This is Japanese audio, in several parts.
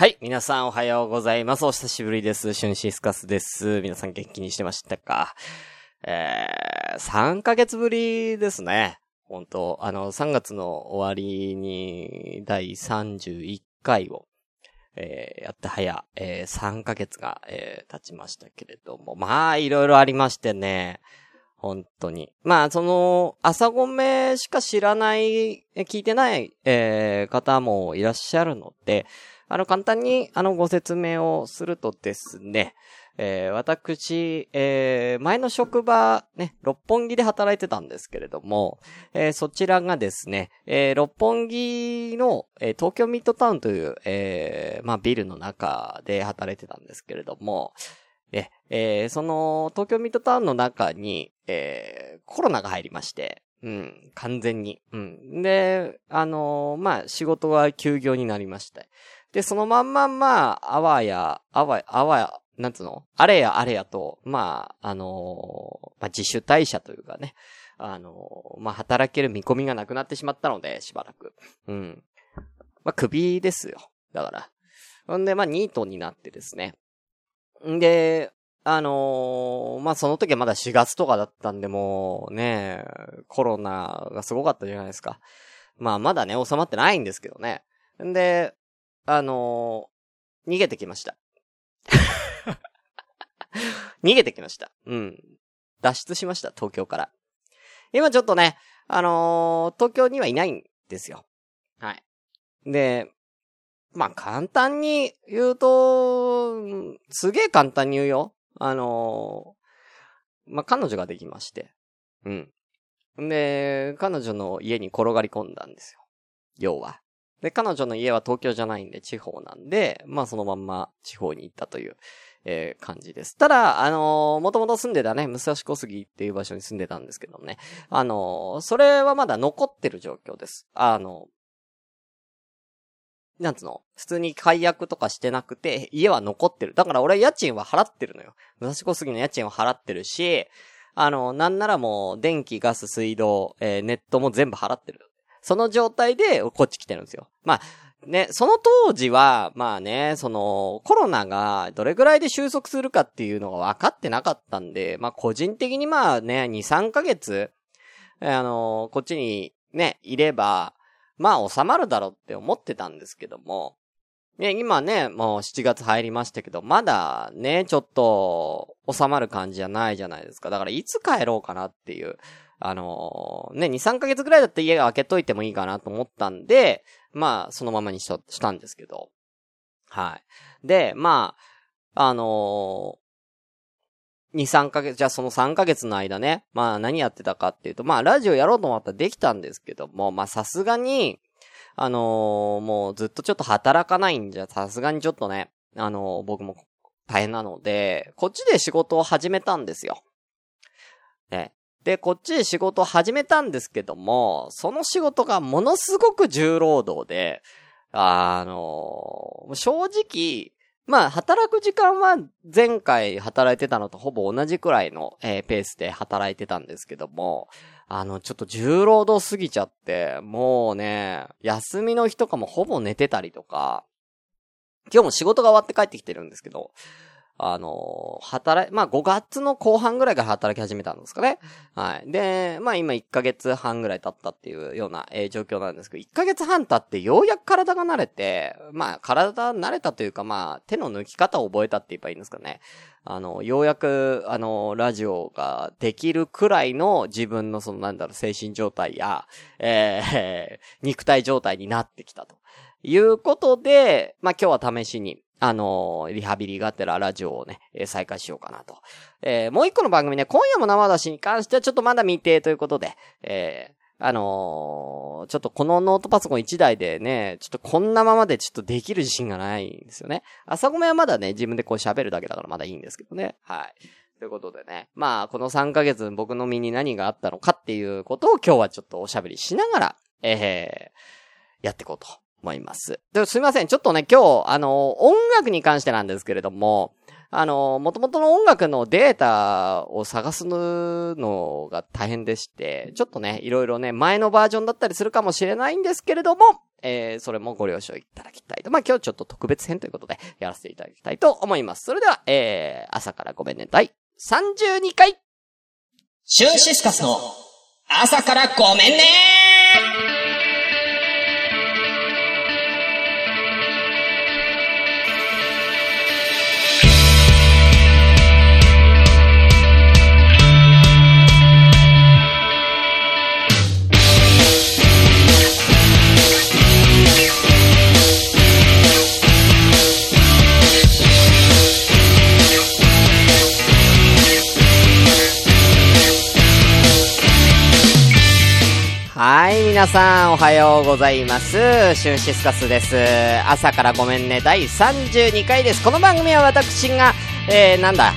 はい。皆さんおはようございます。お久しぶりです。シュンシスカスです。皆さん元気にしてましたか？えー、3ヶ月ぶりですね。本当あの、3月の終わりに、第31回を、えー、やって早、えー、3ヶ月が、えー、経ちましたけれども、まあ、いろいろありましてね。本当に。まあ、その、朝ごめしか知らない、聞いてない、えー、方もいらっしゃるので、あの、簡単に、あの、ご説明をするとですね、えー、私、えー、前の職場、ね、六本木で働いてたんですけれども、えー、そちらがですね、えー、六本木の、えー、東京ミッドタウンという、えー、まあ、ビルの中で働いてたんですけれども、え、えー、その、東京ミッドタウンの中に、えー、コロナが入りまして、うん、完全に。うん。で、あのーまあ、仕事は休業になりまして。で、そのまんま、まあ、あわや、あわや、あわや、なんつうの？あれやあれやと、まあ、あのーまあ、自主退社というかね、あのーまあ、働ける見込みがなくなってしまったので、しばらく。うん。まあ、首ですよ。だから。ほんで、まあ、ニートになってですね。んで、あのーまあ、その時はまだ4月とかだったんで、もうね、コロナがすごかったじゃないですか。まあ、まだね、収まってないんですけどね。んで、あのー逃げてきました。逃げてきました。うん。脱出しました、東京から。今ちょっとね、あのー東京にはいないんですよ。はい。で、まあ、簡単に言うと、すげえ簡単に言うよ。あのーまあ、彼女ができまして。うん。で、彼女の家に転がり込んだんですよ。要は。で、彼女の家は東京じゃないんで地方なんで、まあそのまんま地方に行ったという、えー感じです。ただ、あのー、もともと住んでたね、武蔵小杉っていう場所に住んでたんですけどね。あのーそれはまだ残ってる状況です。あのなんつうの？普通に解約とかしてなくて、家は残ってる。だから俺家賃は払ってるのよ。武蔵小杉の家賃は払ってるし、あの、なんならもう、電気、ガス、水道、えーネットも全部払ってる。その状態で、こっち来てるんですよ。まあ、ね、その当時は、まあね、その、コロナがどれぐらいで収束するかっていうのが分かってなかったんで、まあ個人的にまあね、2、3ヶ月、あの、こっちにね、いれば、まあ収まるだろうって思ってたんですけども、ね、今ね、もう7月入りましたけど、まだね、ちょっと収まる感じじゃないじゃないですか。だからいつ帰ろうかなっていう。あのね、2、3ヶ月ぐらいだったら家が開けといてもいいかなと思ったんで、まあ、そのままにしとしたんですけど。はい。で、まあ、あの2、3ヶ月、じゃあその3ヶ月の間ね、まあ何やってたかっていうと、まあラジオやろうと思ったらできたんですけども、まあさすがに、あのーもうずっとちょっと働かないんじゃ、さすがにちょっとね、あのー僕も大変なので、こっちで仕事を始めたんですよ。ね。で、こっちで仕事を始めたんですけども、その仕事がものすごく重労働で、あのー正直、まあ、働く時間は前回働いてたのとほぼ同じくらいの、えーペースで働いてたんですけども、あの、ちょっと重労働すぎちゃって、もうね、休みの日とかもほぼ寝てたりとか、今日も仕事が終わって帰ってきてるんですけど、あの、働い、まあ5月の後半ぐらいから働き始めたんですかね。はい。で、まあ今1ヶ月半ぐらい経ったっていうような、えー状況なんですけど、1ヶ月半経ってようやく体が慣れて、まあ体慣れたというかまあ手の抜き方を覚えたって言えばいいんですかね。あの、ようやく、あの、ラジオができるくらいの自分のそのなんだろう、精神状態や、えー、肉体状態になってきたと。いうことで、まあ今日は試しに、あのリハビリがあってらラジオをね、えー再開しようかなと。えーもう一個の番組ね、今夜も生出しに関してはちょっとまだ未定ということで、えーあのーちょっとこのノートパソコン1台でね、ちょっとこんなままでちょっとできる自信がないんですよね。朝ごめはまだね、自分でこう喋るだけだからまだいいんですけどね。はい。ということでね。まあ、この3ヶ月僕の身に何があったのかっていうことを今日はちょっとおしゃべりしながら、えー、やっていこうと思います。すいません。ちょっとね、今日、あの、音楽に関してなんですけれども、あの、元々の音楽のデータを探すのが大変でして、ちょっとね、いろいろね、前のバージョンだったりするかもしれないんですけれども、えー、それもご了承いただきたいと。まあ、今日ちょっと特別編ということで、やらせていただきたいと思います。それでは、えー、朝からごめんね、第32回シュンシスカスの朝からごめんねはい、皆さん、おはようございます。シュンシスカスです。朝からごめんね、第32回です。この番組は私が、えー、なんだ、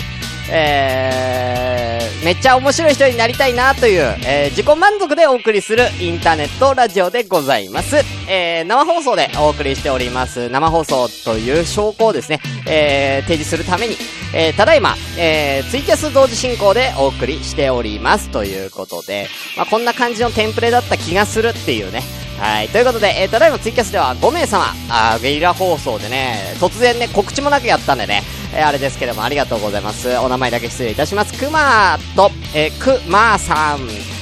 えー、めっちゃ面白い人になりたいなという、えー、自己満足でお送りするインターネットラジオでございます。えー、生放送でお送りしております。生放送という証拠をですね、えー、提示するために、えー、ただいま、えー、ツイキャス同時進行でお送りしております。ということで、まあ、こんな感じのテンプレだった気がするっていうね、はい。ということで、えー、ただいまツイキャスでは5名様、あゲリラ放送でね、突然ね、告知もなくやったんでね、えー、あれですけども、ありがとうございます。お名前だけ失礼いたします。くまーと、えー、くまーさん。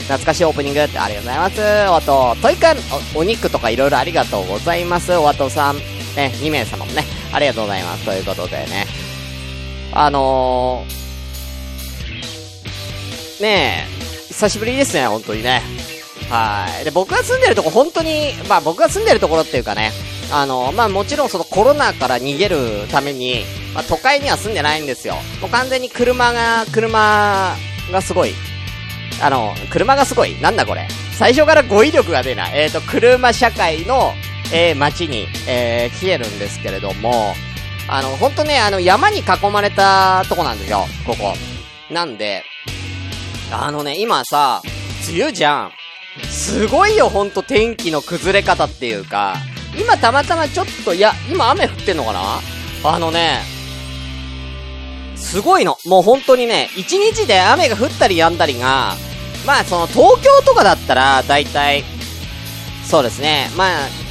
懐かしいオープニングってありがとうございます。おあと、トイカン、お、肉とかいろいろありがとうございます。おわとさん、ね、2名様もね、ありがとうございます。ということでね。あのー、ねえ、久しぶりですね、本当にね。はい。で、僕が住んでるとこ本当に、まあ僕が住んでるところっていうかね、あの、まあもちろんそのコロナから逃げるために、まあ都会には住んでないんですよ。もう完全に車が、車がすごい。あの、車がすごい。なんだこれ。最初から語彙力が出ない。えっ、ー、と、車社会の、えー、街に、えー、来てるんですけれども、あの、ほんとね、あの、山に囲まれたとこなんですよ、ここ。なんで、あのね、今さ、梅雨じゃん。すごいよ、ほんと天気の崩れ方っていうか、今たまたまちょっと、いや、今雨降ってんのかな？あのね、すごいの。もう本当にね、一日で雨が降ったり止んだりが、まあその東京とかだったら、だいたい、そうですね、ま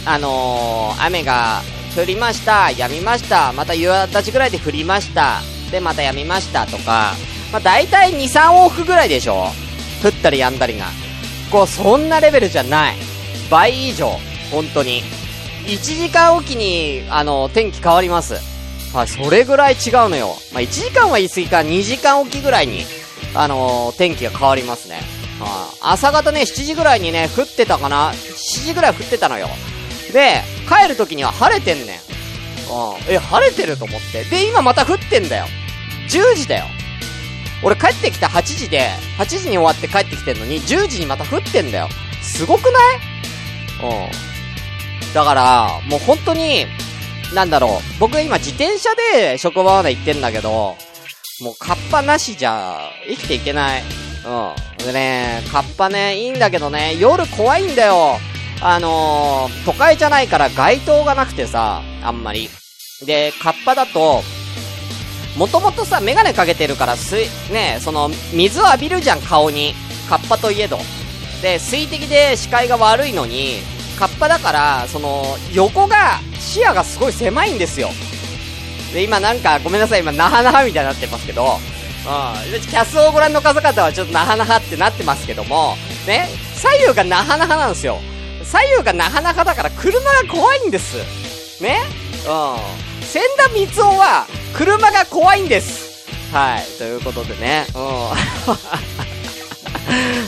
あ、あのー、雨が降りました、止みました、また夕立ぐらいで降りました、で、また止みましたとか、まあ大体2、3往復ぐらいでしょ降ったり止んだりが。こう、そんなレベルじゃない。倍以上。本当に。1時間おきに、あの、天気変わります。はい、それぐらい違うのよ。まあ、1時間は言い過ぎか、2時間おきぐらいに、あのー、天気が変わりますね。はあ、朝方ね、7時ぐらいにね、降ってたかな ?7 時ぐらい降ってたのよ。で、帰る時には晴れてんねん。うん。え、晴れてると思って？で、今また降ってんだよ。10時だよ。俺帰ってきた8時で、8時に終わって帰ってきてんのに、10時にまた降ってんだよ。すごくない？うん。だから、もう本当に、なんだろう。僕今自転車で職場まで行ってんだけど、もうカッパなしじゃ生きていけない。うん。でね、カッパね、いいんだけどね、夜怖いんだよ。あのー、都会じゃないから街灯がなくてさ、あんまり。で、カッパだと、もともとさ、メガネかけてるから水、ね、その、水を浴びるじゃん、顔に。カッパといえど。で、水滴で視界が悪いのに、カッパだから、その、横が、視野がすごい狭いんですよ。で、今なんか、ごめんなさい、今、なはなはみたいになってますけど、うん。キャスをご覧の方々はちょっとなはなはってなってますけども、ね、左右がなはなはなんですよ。左右がなかなかだから車が怖いんです。ね？うん。千田光雄は、車が怖いんです。はい。ということでね。うん。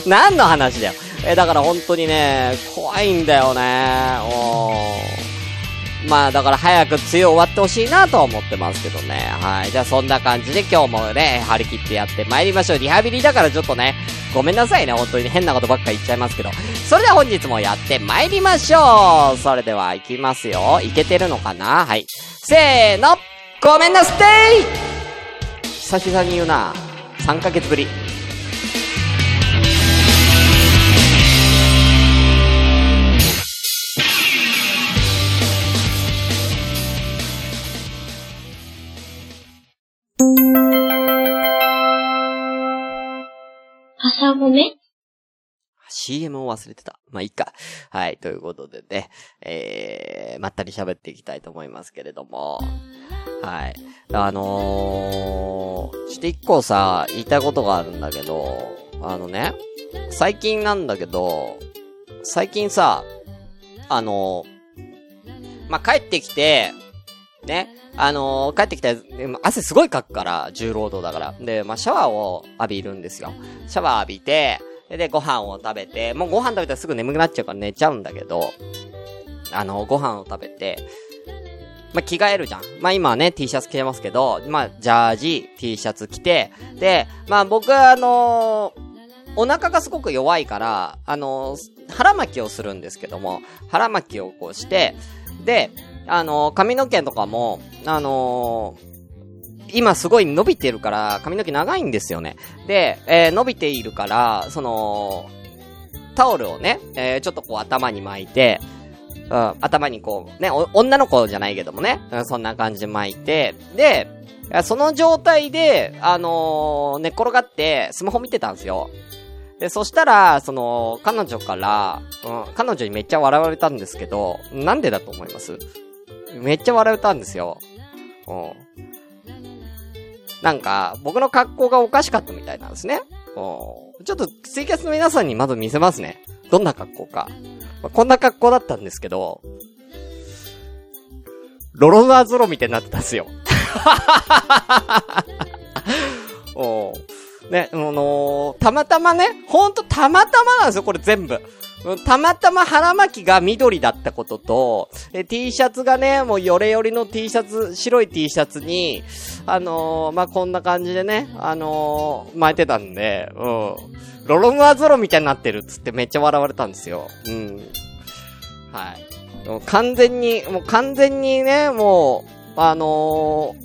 何の話だよ。え、だから本当にね、怖いんだよね。うん。まあ、だから早く梅雨終わってほしいなとは思ってますけどね。はい。じゃあそんな感じで今日もね、張り切ってやって参りましょう。リハビリだからちょっとね、ごめんなさいね。本当に、変なことばっか言っちゃいますけど。それでは本日もやって参りましょう。それでは行きますよ。いけてるのかな？はい。せーのごめんなステイ久々に言うな。3ヶ月ぶり。CM を忘れてた。まあ、いいか。はい、ということでね、えー、まったり喋っていきたいと思いますけれども、はい。あのー、ちょっと一個さ、言いたいことがあるんだけど、あのね、最近なんだけど、最近さ、あのー、まあ、帰ってきて、ね、あのー、帰ってきた汗すごいかくから、重労働だから。で、まあ、シャワーを浴びるんですよ。シャワー浴びて、で、ご飯を食べて、もうご飯食べたらすぐ眠くなっちゃうから寝ちゃうんだけど、あの、ご飯を食べて、まあ、着替えるじゃん。まあ、今はね、T シャツ着てますけど、まあ、ジャージ、T シャツ着て、で、まあ、僕はあのー、お腹がすごく弱いから、あのー、腹巻きをするんですけども、腹巻きをこうして、で、あのー、髪の毛とかも、あの今すごい伸びてるから、髪の毛長いんですよね。で、えー、伸びているから、その、タオルをね、えー、ちょっとこう頭に巻いて、うん、頭にこう、ね、女の子じゃないけどもね、うん、そんな感じで巻いて、で、その状態で、あのー、寝転がってスマホ見てたんですよ。で、そしたら、その、彼女から、うん、彼女にめっちゃ笑われたんですけど、なんでだと思います？めっちゃ笑われたんですよ。うん。なんか、僕の格好がおかしかったみたいなんですね。うん。ちょっと、ツイキャスの皆さんにまず見せますね。どんな格好か。まあ、こんな格好だったんですけど、ロロナーゾロみたいになってたんですよ。おね、あのー、たまたまね、ほんとたまたまなんですよ、これ全部。たまたま腹巻きが緑だったことと、え、T シャツがね、もうヨレヨレの T シャツ、白い T シャツに、あのー、まあ、こんな感じでね、あのー、巻いてたんで、うん。ロロムアゾロみたいになってるっつってめっちゃ笑われたんですよ。うん。はい。もう完全に、もう完全にね、もう、あの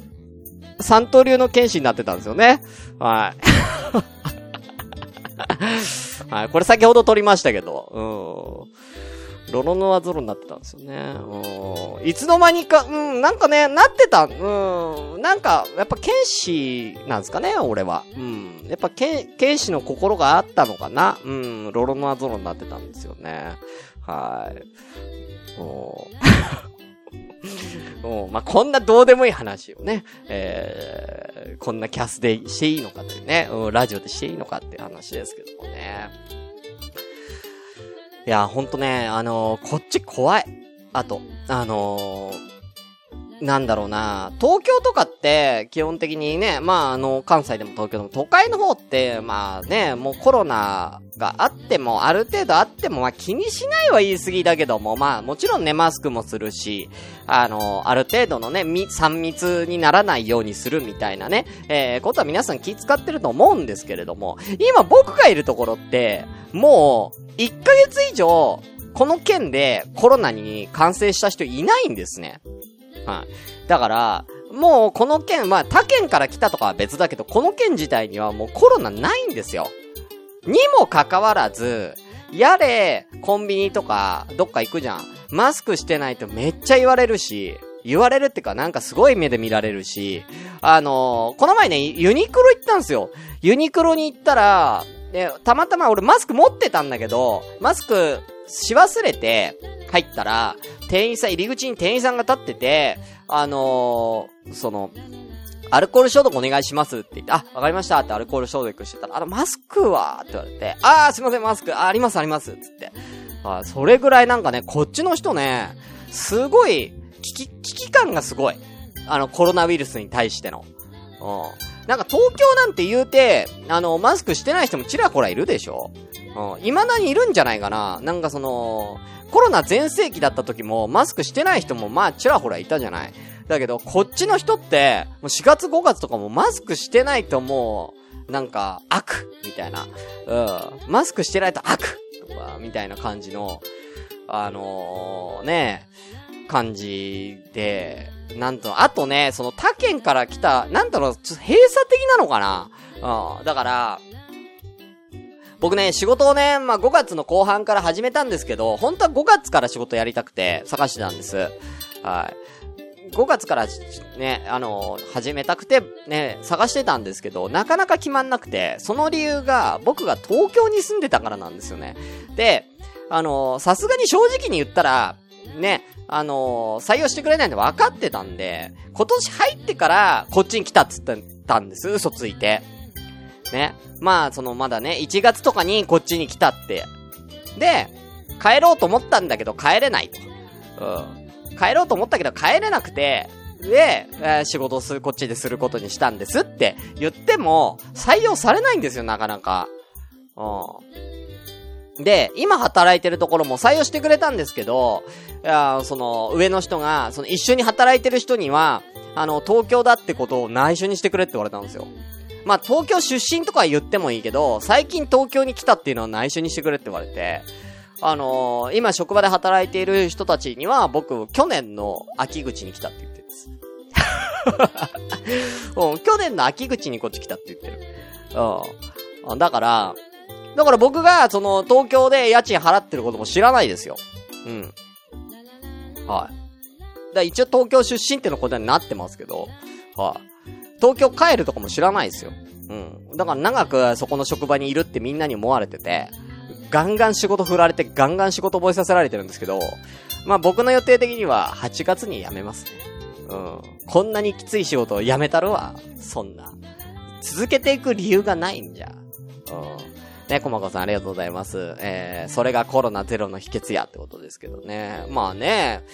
ー、三刀流の剣士になってたんですよね。はい。はい、これ先ほど撮りましたけど、うん。ロロノアゾロになってたんですよね。うん。いつの間にか、うん、なんかね、なってた、うん。なんか、やっぱ剣士なんですかね、俺は。うん。やっぱ剣、剣士の心があったのかな。うん。ロロノアゾロになってたんですよね。はい。おうん、まあ、こんなどうでもいい話をね、えー、こんなキャスでしていいのかというね、うん、ラジオでしていいのかっていう話ですけどもね。いや、ほんとね、あのー、こっち怖い。あと、あのー、なんだろうな、東京とかって、基本的にね、まあ、あの、関西でも東京でも、都会の方って、まあね、もうコロナがあっても、ある程度あっても、まあ気にしないは言い過ぎだけども、まあもちろんね、マスクもするし、あの、ある程度のね、み、3密にならないようにするみたいなね、えー、ことは皆さん気使ってると思うんですけれども、今僕がいるところって、もう、1ヶ月以上、この県でコロナに感染した人いないんですね。はい。だから、もうこの県、まあ他県から来たとかは別だけど、この県自体にはもうコロナないんですよ。にもかかわらず、やれ、コンビニとか、どっか行くじゃん。マスクしてないとめっちゃ言われるし、言われるってかなんかすごい目で見られるし、あのー、この前ね、ユニクロ行ったんですよ。ユニクロに行ったら、で、たまたま俺マスク持ってたんだけど、マスクし忘れて入ったら、店員さん、入り口に店員さんが立ってて、あのー、その、アルコール消毒お願いしますって言って、あ、わかりましたってアルコール消毒してたら、あの、マスクはって言われて、あー、すいません、マスク、あ、あります、あります、つって。あそれぐらいなんかね、こっちの人ね、すごい、危機、危機感がすごい。あの、コロナウイルスに対しての。うん。なんか東京なんて言うて、あの、マスクしてない人もちらほらいるでしょうん。未だにいるんじゃないかななんかその、コロナ全盛期だった時も、マスクしてない人もまあちらほらいたじゃない。だけど、こっちの人って、もう4月5月とかもマスクしてないともう、なんか、悪みたいな。うん。マスクしてないと悪とか、みたいな感じの、あのー、ね、感じで、なんと、あとね、その他県から来た、なんだろう、閉鎖的なのかなうん。だから、僕ね、仕事をね、まあ、5月の後半から始めたんですけど、本当は5月から仕事やりたくて探してたんです。はい。5月からね、あの、始めたくて、ね、探してたんですけど、なかなか決まんなくて、その理由が、僕が東京に住んでたからなんですよね。で、あの、さすがに正直に言ったら、ね、あの採用してくれないの分かってたんで、今年入ってから、こっちに来たっつってたんです、嘘ついて。ね。まあ、その、まだね、1月とかにこっちに来たって。で、帰ろうと思ったんだけど帰れないと。うん。帰ろうと思ったけど帰れなくて、で、えー、仕事をする、こっちですることにしたんですって言っても、採用されないんですよ、なかなか。うん。で、今働いてるところも採用してくれたんですけど、いやその、上の人が、その一緒に働いてる人には、あの、東京だってことを内緒にしてくれって言われたんですよ。まあ、東京出身とか言ってもいいけど、最近東京に来たっていうのは内緒にしてくれって言われて、あのー、今職場で働いている人たちには、僕、去年の秋口に来たって言ってるんです。うん、去年の秋口にこっち来たって言ってる。うん。だから、だから僕が、その、東京で家賃払ってることも知らないですよ。うん。はい。だ一応東京出身ってのことになってますけど、はい。東京帰るとかも知らないですよ。うん。だから長くそこの職場にいるってみんなに思われてて、ガンガン仕事振られてガンガン仕事覚えさせられてるんですけど、まあ僕の予定的には8月に辞めますね。うん。こんなにきつい仕事を辞めたるわ。そんな。続けていく理由がないんじゃ。うん。ね、こまこさんありがとうございます。えー、それがコロナゼロの秘訣やってことですけどね。まあね、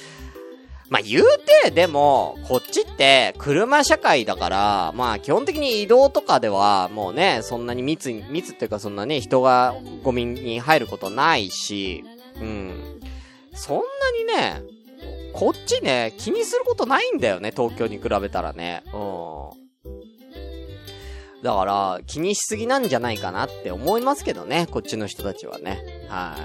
まあ、言うて、でも、こっちって、車社会だから、まあ、基本的に移動とかでは、もうね、そんなに密に、密っていうかそんなね、人がゴミに入ることないし、うん。そんなにね、こっちね、気にすることないんだよね、東京に比べたらね。うん。だから、気にしすぎなんじゃないかなって思いますけどね、こっちの人たちはね。は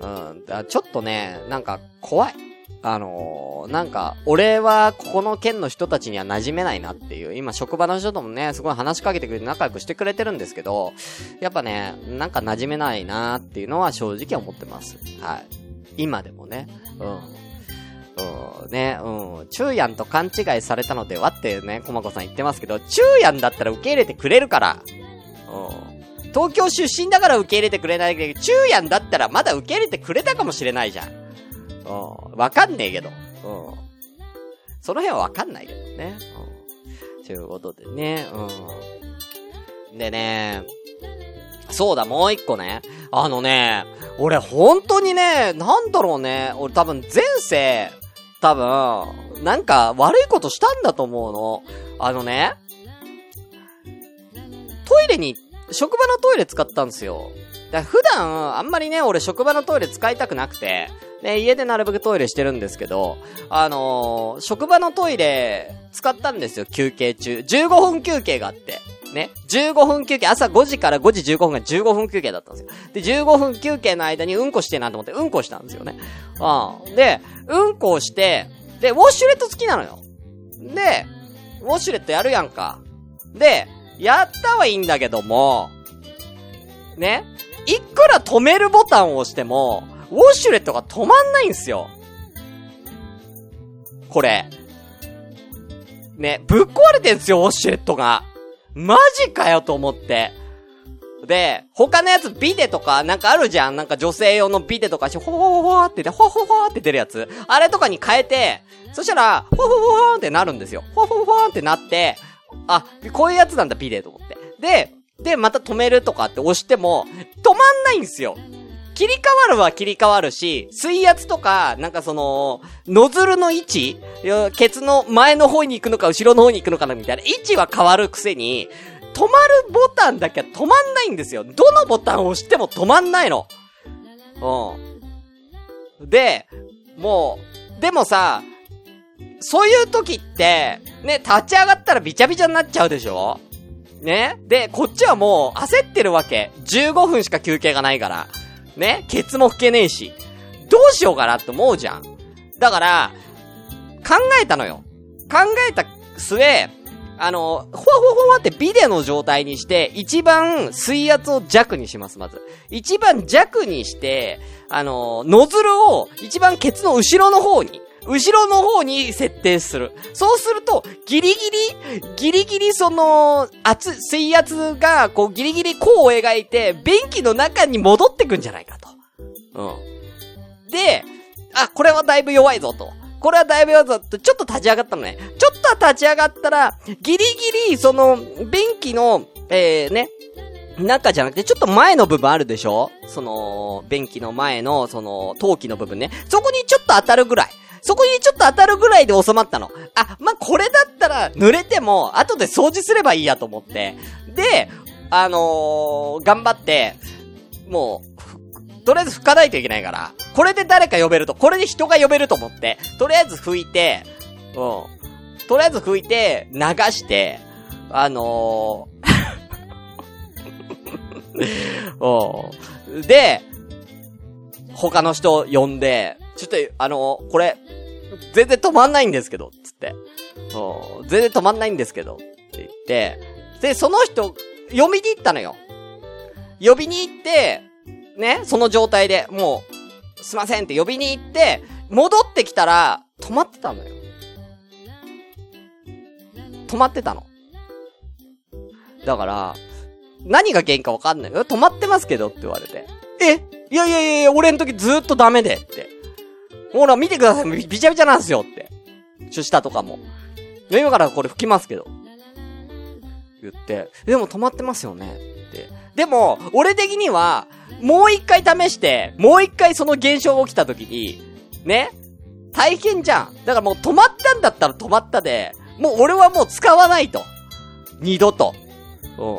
い。うん。だちょっとね、なんか、怖い。あのー、なんか、俺はここの県の人たちには馴染めないなっていう、今職場の人ともね、すごい話しかけてくれて仲良くしてくれてるんですけど、やっぱね、なんか馴染めないなっていうのは正直思ってます。はい。今でもね。うん。うん、ね、うん。中やんと勘違いされたのではってね、コマコさん言ってますけど、中やんだったら受け入れてくれるから。うん。東京出身だから受け入れてくれないけど、中やんだったらまだ受け入れてくれたかもしれないじゃん。うん。わかんねえけど。うん。その辺はわかんないけどね。うん。ということでね。うん。でね、そうだ、もう一個ね。あのね、俺本当にね、なんだろうね。俺多分前世、多分、なんか悪いことしたんだと思うの。あのね、トイレに、職場のトイレ使ったんですよ。だ普段、あんまりね、俺職場のトイレ使いたくなくて、ね、家でなるべくトイレしてるんですけど、あのー、職場のトイレ使ったんですよ、休憩中。15分休憩があって。ね。15分休憩、朝5時から5時15分が15分休憩だったんですよ。で、15分休憩の間にうんこしてなと思って、うんこしたんですよね。うん。で、うんこをして、で、ウォッシュレット好きなのよ。で、ウォッシュレットやるやんか。で、やったはいいんだけども、ね。いくら止めるボタンを押しても、ウォシュレットが止まんないんすよ。これ。ね、ぶっ壊れてんすよ、ウォシュレットが。マジかよと思って。で、他のやつビデとかなんかあるじゃんなんか女性用のビデとかし、ほほほほってて、ほほほって出るやつ。あれとかに変えて、そしたら、ほほほほってなるんですよ。ほほほってなって、あ、こういうやつなんだ、ビデと思って。で、で、また止めるとかって押しても、止まんないんすよ。切り替わるは切り替わるし、水圧とか、なんかその、ノズルの位置ケツの前の方に行くのか後ろの方に行くのかなみたいな位置は変わるくせに、止まるボタンだけは止まんないんですよ。どのボタンを押しても止まんないの。うん。で、もう、でもさ、そういう時って、ね、立ち上がったらビチャビチャになっちゃうでしょ？ね？で、こっちはもう焦ってるわけ。15分しか休憩がないから。ねケツも拭けねえし。どうしようかなって思うじゃん。だから、考えたのよ。考えた末、あの、ほわほわほわってビデの状態にして、一番水圧を弱にします、まず。一番弱にして、あの、ノズルを一番ケツの後ろの方に、後ろの方に設定する。そうすると、ギリギリ、ギリギリその、圧、水圧が、こう、ギリギリ弧を描いて、便器の中に戻ってくんじゃないかと。うん。で、あ、これはだいぶ弱いぞと。これはだいぶ弱いぞと、ちょっと立ち上がったのね。ちょっとは立ち上がったら、ギリギリ、その、便器の、えー、ね、中じゃなくて、ちょっと前の部分あるでしょその、便器の前の、その、陶器の部分ね。そこにちょっと当たるぐらい。そこにちょっと当たるぐらいで収まったの。あ、まあ、これだったら、濡れても、後で掃除すればいいやと思って。で、あのー、頑張って、もう、とりあえず拭かないといけないから、これで誰か呼べると、これで人が呼べると思って、とりあえず拭いて、うん。とりあえず拭いて、流して、あのー、で、他の人呼んで、ちょっと、あのー、これ、全然止まんないんですけど、つって。全然止まんないんですけど、って言って、で、その人、呼びに行ったのよ。呼びに行って、ね、その状態で、もう、すいませんって呼びに行って、戻ってきたら、止まってたのよ。止まってたの。だから、何が原因かわかんないよ。止まってますけどって言われて。え？いやいやいやいや俺の時ずっとダメでって。ほら、見てください。びちゃびちゃなんですよって。ちょ、下とかも。今からこれ吹きますけど。言って、でも止まってますよねって。でも、俺的には、もう一回試して、もう一回その現象が起きた時に、ね大変じゃん。だからもう止まったんだったら止まったで、もう俺はもう使わないと。二度と。うん。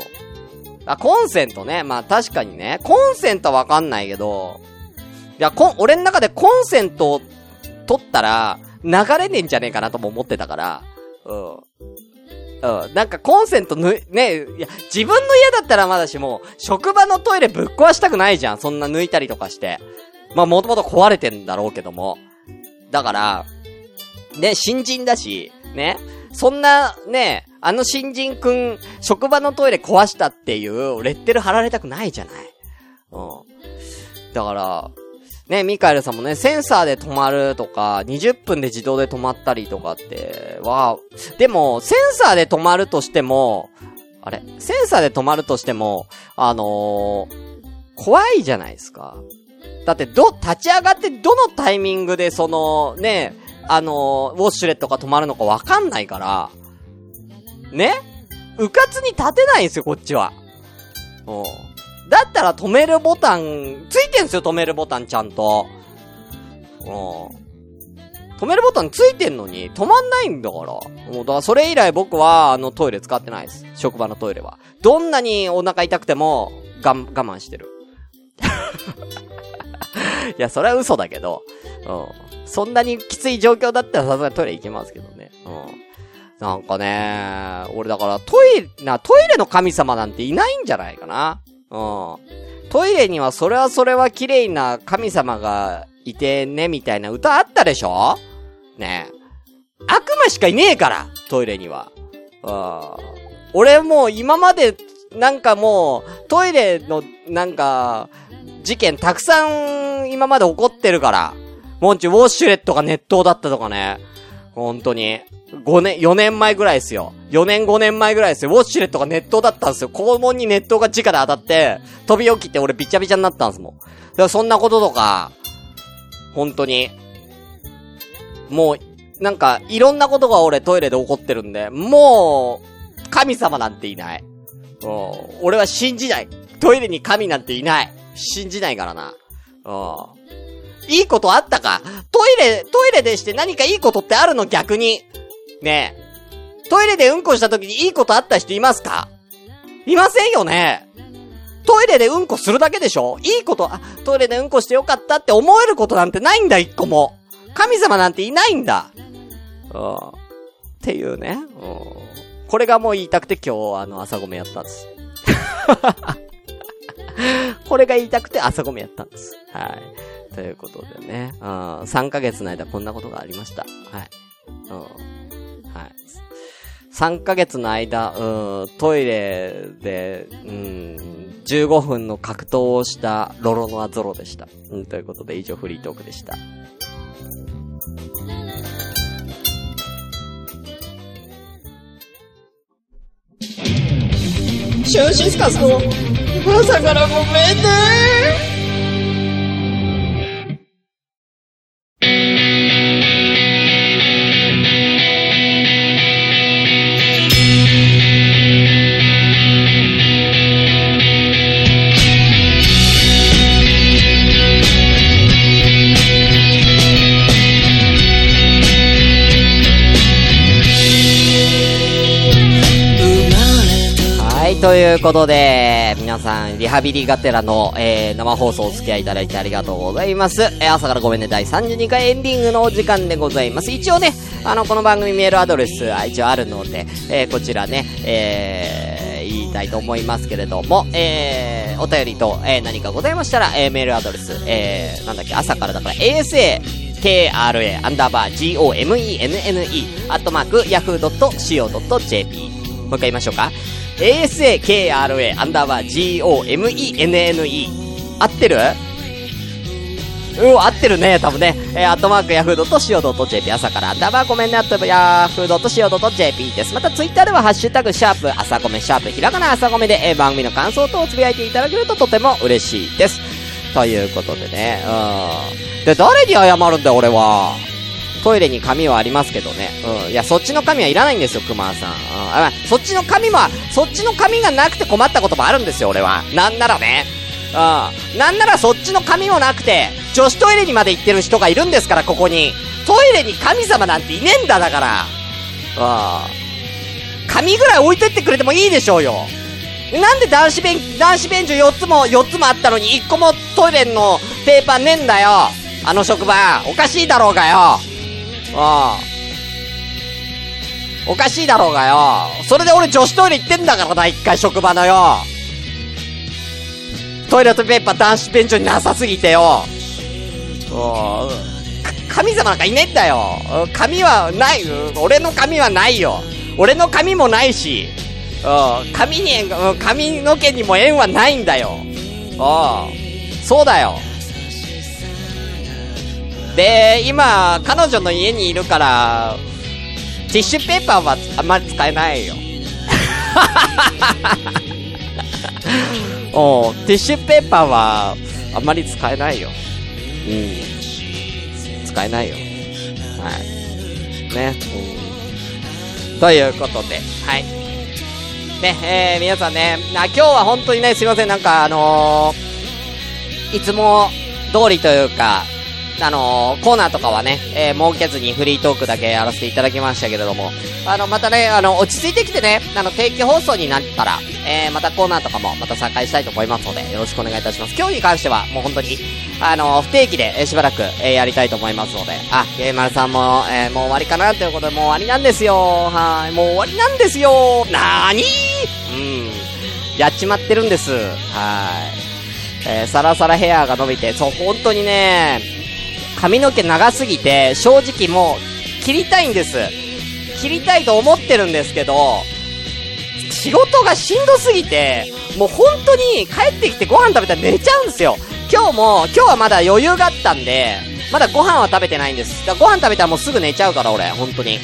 あ、コンセントね。まあ確かにね。コンセントわかんないけど、いや、こ、俺の中でコンセントを取ったら、流れねえんじゃねえかなとも思ってたから、うん。うん。なんかコンセントぬ、ね、いや、自分の家だったらまだしも、職場のトイレぶっ壊したくないじゃん。そんな抜いたりとかして。まあ、もともと壊れてんだろうけども。だから、ね、新人だし、ね。そんな、ね、あの新人くん、職場のトイレ壊したっていう、レッテル貼られたくないじゃない。うん。だから、ね、ミカエルさんもね、センサーで止まるとか、20分で自動で止まったりとかっては、でも、センサーで止まるとしても、あれ？センサーで止まるとしても、あのー、怖いじゃないですか。だって、ど、立ち上がってどのタイミングでその、ね、あのー、ウォッシュレットが止まるのかわかんないから、ね？うかつに立てないんですよ、こっちは。うん。だったら止めるボタン、ついてんすよ、止めるボタンちゃんと。うん。止めるボタンついてんのに、止まんないんだから。もう、だからそれ以来僕は、あの、トイレ使ってないです。職場のトイレは。どんなにお腹痛くても、がん、我慢してる。いや、それは嘘だけど、うん。そんなにきつい状況だったらさすがにトイレ行きますけどね。うん。なんかね、俺だからトイレ、な、トイレの神様なんていないんじゃないかな。うん。トイレにはそれはそれは綺麗な神様がいてね、みたいな歌あったでしょ？ねえ。悪魔しかいねえから、トイレには。うん。俺もう今まで、なんかもう、トイレの、なんか、事件たくさん今まで起こってるから。もんち、ウォッシュレットが熱湯だったとかね。本当に。5年、4年前ぐらいですよ。4年5年前ぐらいですよ。ウォッシュレットが熱湯だったんですよ。肛門に熱湯が直で当たって、飛び起きて俺びちゃびちゃになったんですもん。だからそんなこととか、本当に。もう、なんか、いろんなことが俺トイレで起こってるんで、もう、神様なんていない。うん、俺は信じない。トイレに神なんていない。信じないからな。うん。いいことあったか？トイレ、トイレでして何かいいことってあるの？逆に。ねえ。トイレでうんこした時にいいことあった人いますか？いませんよねトイレでうんこするだけでしょ？いいこと、あ、トイレでうんこしてよかったって思えることなんてないんだ、一個も。神様なんていないんだ。うん。っていうね。うん。これがもう言いたくて今日、あの、朝ごめやったんです。これが言いたくて朝ごめやったんです。はい。ということでね、うん、3ヶ月の間こんなことがありました。はい。うん。はい。3ヶ月の間、うん、トイレで、うん、15分の格闘をしたロロノアゾロでした。うん、ということで以上フリートークでした。シュンシスカスのおさんからごめんねということで、皆さん、リハビリがてらの、えー、生放送お付き合いいただいてありがとうございます。えー、朝からごめんね、第32回エンディングのお時間でございます。一応ね、あの、この番組メールアドレス一応あるので、えー、こちらね、えー、言いたいと思いますけれども、えー、お便りと、えー、何かございましたら、えー、メールアドレス、えー、なんだっけ、朝からだから、ASA、KRA アンダーバー GOMENNE アットマーク yahoo.co.jp もう一回言いましょうか。ASAKRA アンダーバー GOMENNE 合ってる？うん、合ってるね、多分ね。えー、アットマークヤフー .co.jp 朝からアンダーバーごめんね、アットヤフー .co.jp です。またツイッターではハッシュタグシャープ朝ごめシャープひらがな朝ごめで、えー、番組の感想等をつぶやいていただけるととても嬉しいです。ということでね、うん。で、誰に謝るんだよ、俺は。トイレに紙はありますけどね。うん。いや、そっちの紙はいらないんですよ、熊さん。うん。あ、そっちの紙も、そっちの紙がなくて困ったこともあるんですよ、俺は。なんならね。うん。なんならそっちの紙もなくて、女子トイレにまで行ってる人がいるんですから、ここに。トイレに神様なんていねえんだ、だから。うん。紙ぐらい置いてってくれてもいいでしょうよ。なんで男子便、男子便所4つも、4つもあったのに1個もトイレのペーパーねえんだよ。あの職場。おかしいだろうがよ。うん。おかしいだろうがよ。それで俺女子トイレ行ってんだからな、一回職場のよ。トイレットペーパー男子便所になさすぎてよ。神様なんかいねえんだよ。髪はない。俺の髪はないよ。俺の髪もないし。うん。髪に、髪の毛にも縁はないんだよ。うん。そうだよ。で、今、彼女の家にいるから、ティッシュペーパーはあんまり使えないよ。おティッシュペーパーはあんまり使えないよ。うん。使えないよ。はい。ね。うん。ということで、はい。ね、えー、皆さんね、あ、今日は本当にね、すいません、なんかあのー、いつも通りというか、あのー、コーナーとかはね、えー、設けずにフリートークだけやらせていただきましたけれども、あの、またね、あの、落ち着いてきてね、あの、定期放送になったら、えー、またコーナーとかもまた再開したいと思いますので、よろしくお願いいたします。今日に関しては、もう本当に、あの、不定期で、え、しばらく、え、やりたいと思いますので、あ、ゲーマルさんも、え、もう終わりかなということで、もう終わりなんですよ。はい、もう終わりなんですよ。なーにーうん。やっちまってるんです。はい。えー、サラサラヘアが伸びて、そう、本当にね、髪の毛長すぎて、正直もう、切りたいんです。切りたいと思ってるんですけど、仕事がしんどすぎて、もう本当に帰ってきてご飯食べたら寝ちゃうんですよ。今日も、今日はまだ余裕があったんで、まだご飯は食べてないんです。だご飯食べたらもうすぐ寝ちゃうから俺、本当に。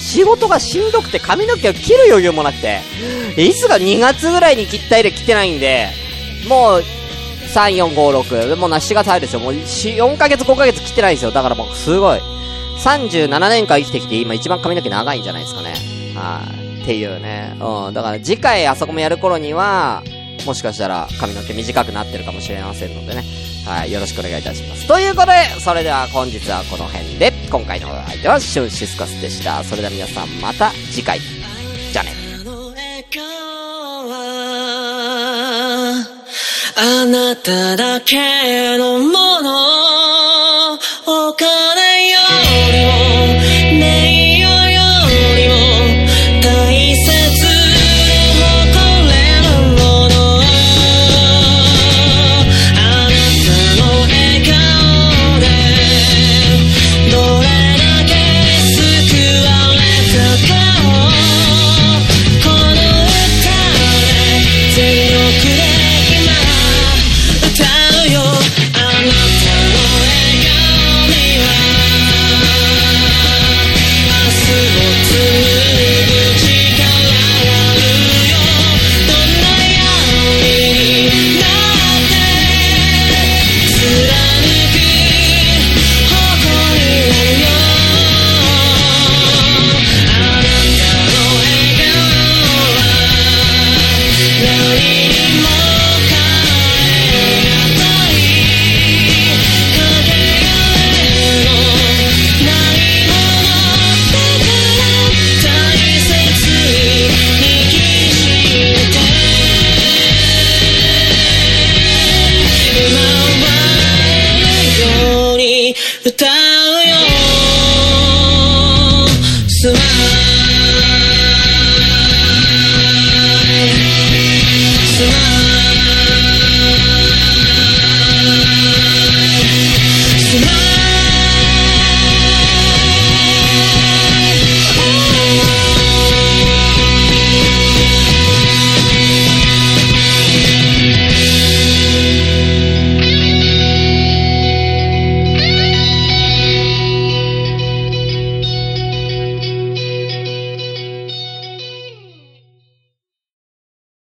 仕事がしんどくて髪の毛を切る余裕もなくて、いつが2月ぐらいに切った入れ切ってないんで、もう、3、4、5、6。もうな、7月入るですよ。もう、4ヶ月、5ヶ月切ってないですよ。だからもう、すごい。37年間生きてきて、今一番髪の毛長いんじゃないですかね。はい。っていうね。うん。だから次回あそこもやる頃には、もしかしたら髪の毛短くなってるかもしれませんのでね。はい。よろしくお願いいたします。ということで、それでは本日はこの辺で、今回の相手はシュンシスカスでした。それでは皆さんまた次回。じゃあね。あなただけのもの